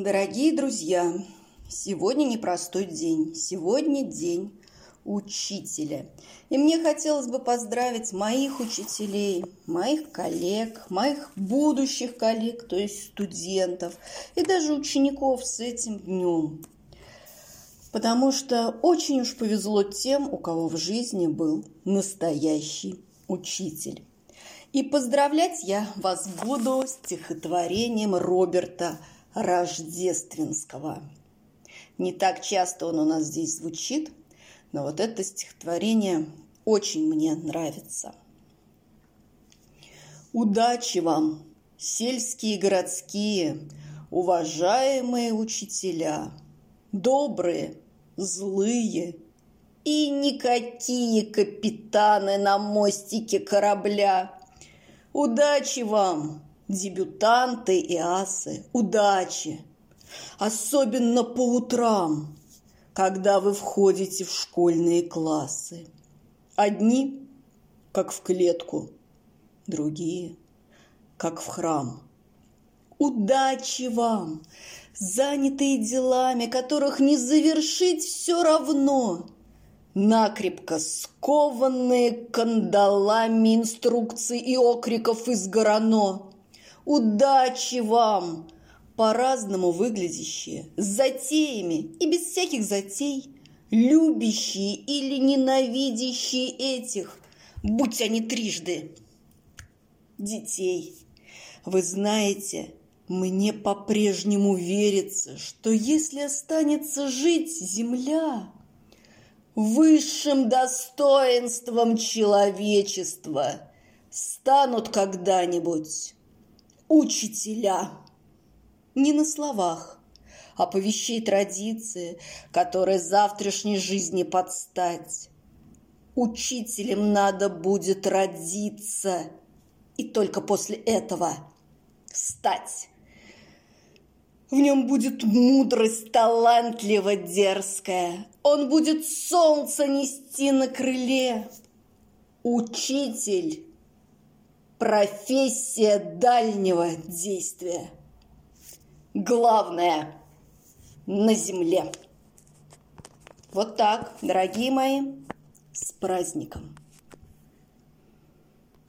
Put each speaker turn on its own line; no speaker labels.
Дорогие друзья, сегодня непростой день. Сегодня день учителя. И мне хотелось бы поздравить моих учителей, моих коллег, моих будущих коллег, то есть студентов, и даже учеников с этим днем. Потому что очень уж повезло тем, у кого в жизни был настоящий учитель. И поздравлять я вас буду стихотворением Роберта Рождественского. Не так часто он у нас здесь звучит, но вот это стихотворение очень мне нравится. Удачи вам, сельские и городские, уважаемые учителя, добрые, злые и никакие капитаны на мостике корабля. Удачи вам, дебютанты и асы, удачи! Особенно по утрам, когда вы входите в школьные классы. Одни, как в клетку, другие, как в храм. Удачи вам, занятые делами, которых не завершить все равно, накрепко скованные кандалами инструкций и окриков из горано. Удачи вам, по-разному выглядящие, с затеями и без всяких затей, любящие или ненавидящие этих, будь они трижды, детей. Вы знаете, мне по-прежнему верится, что если останется жить земля, высшим достоинством человечества станут когда-нибудь учителя не на словах, а по вещей традиции, которой завтрашней жизни подстать. Учителем надо будет родиться, и только после этого стать. В нем будет мудрость талантливо дерзкая. Он будет солнце нести на крыле. Учитель – профессия дальнего действия главное на земле. Вот так, дорогие мои, с праздником!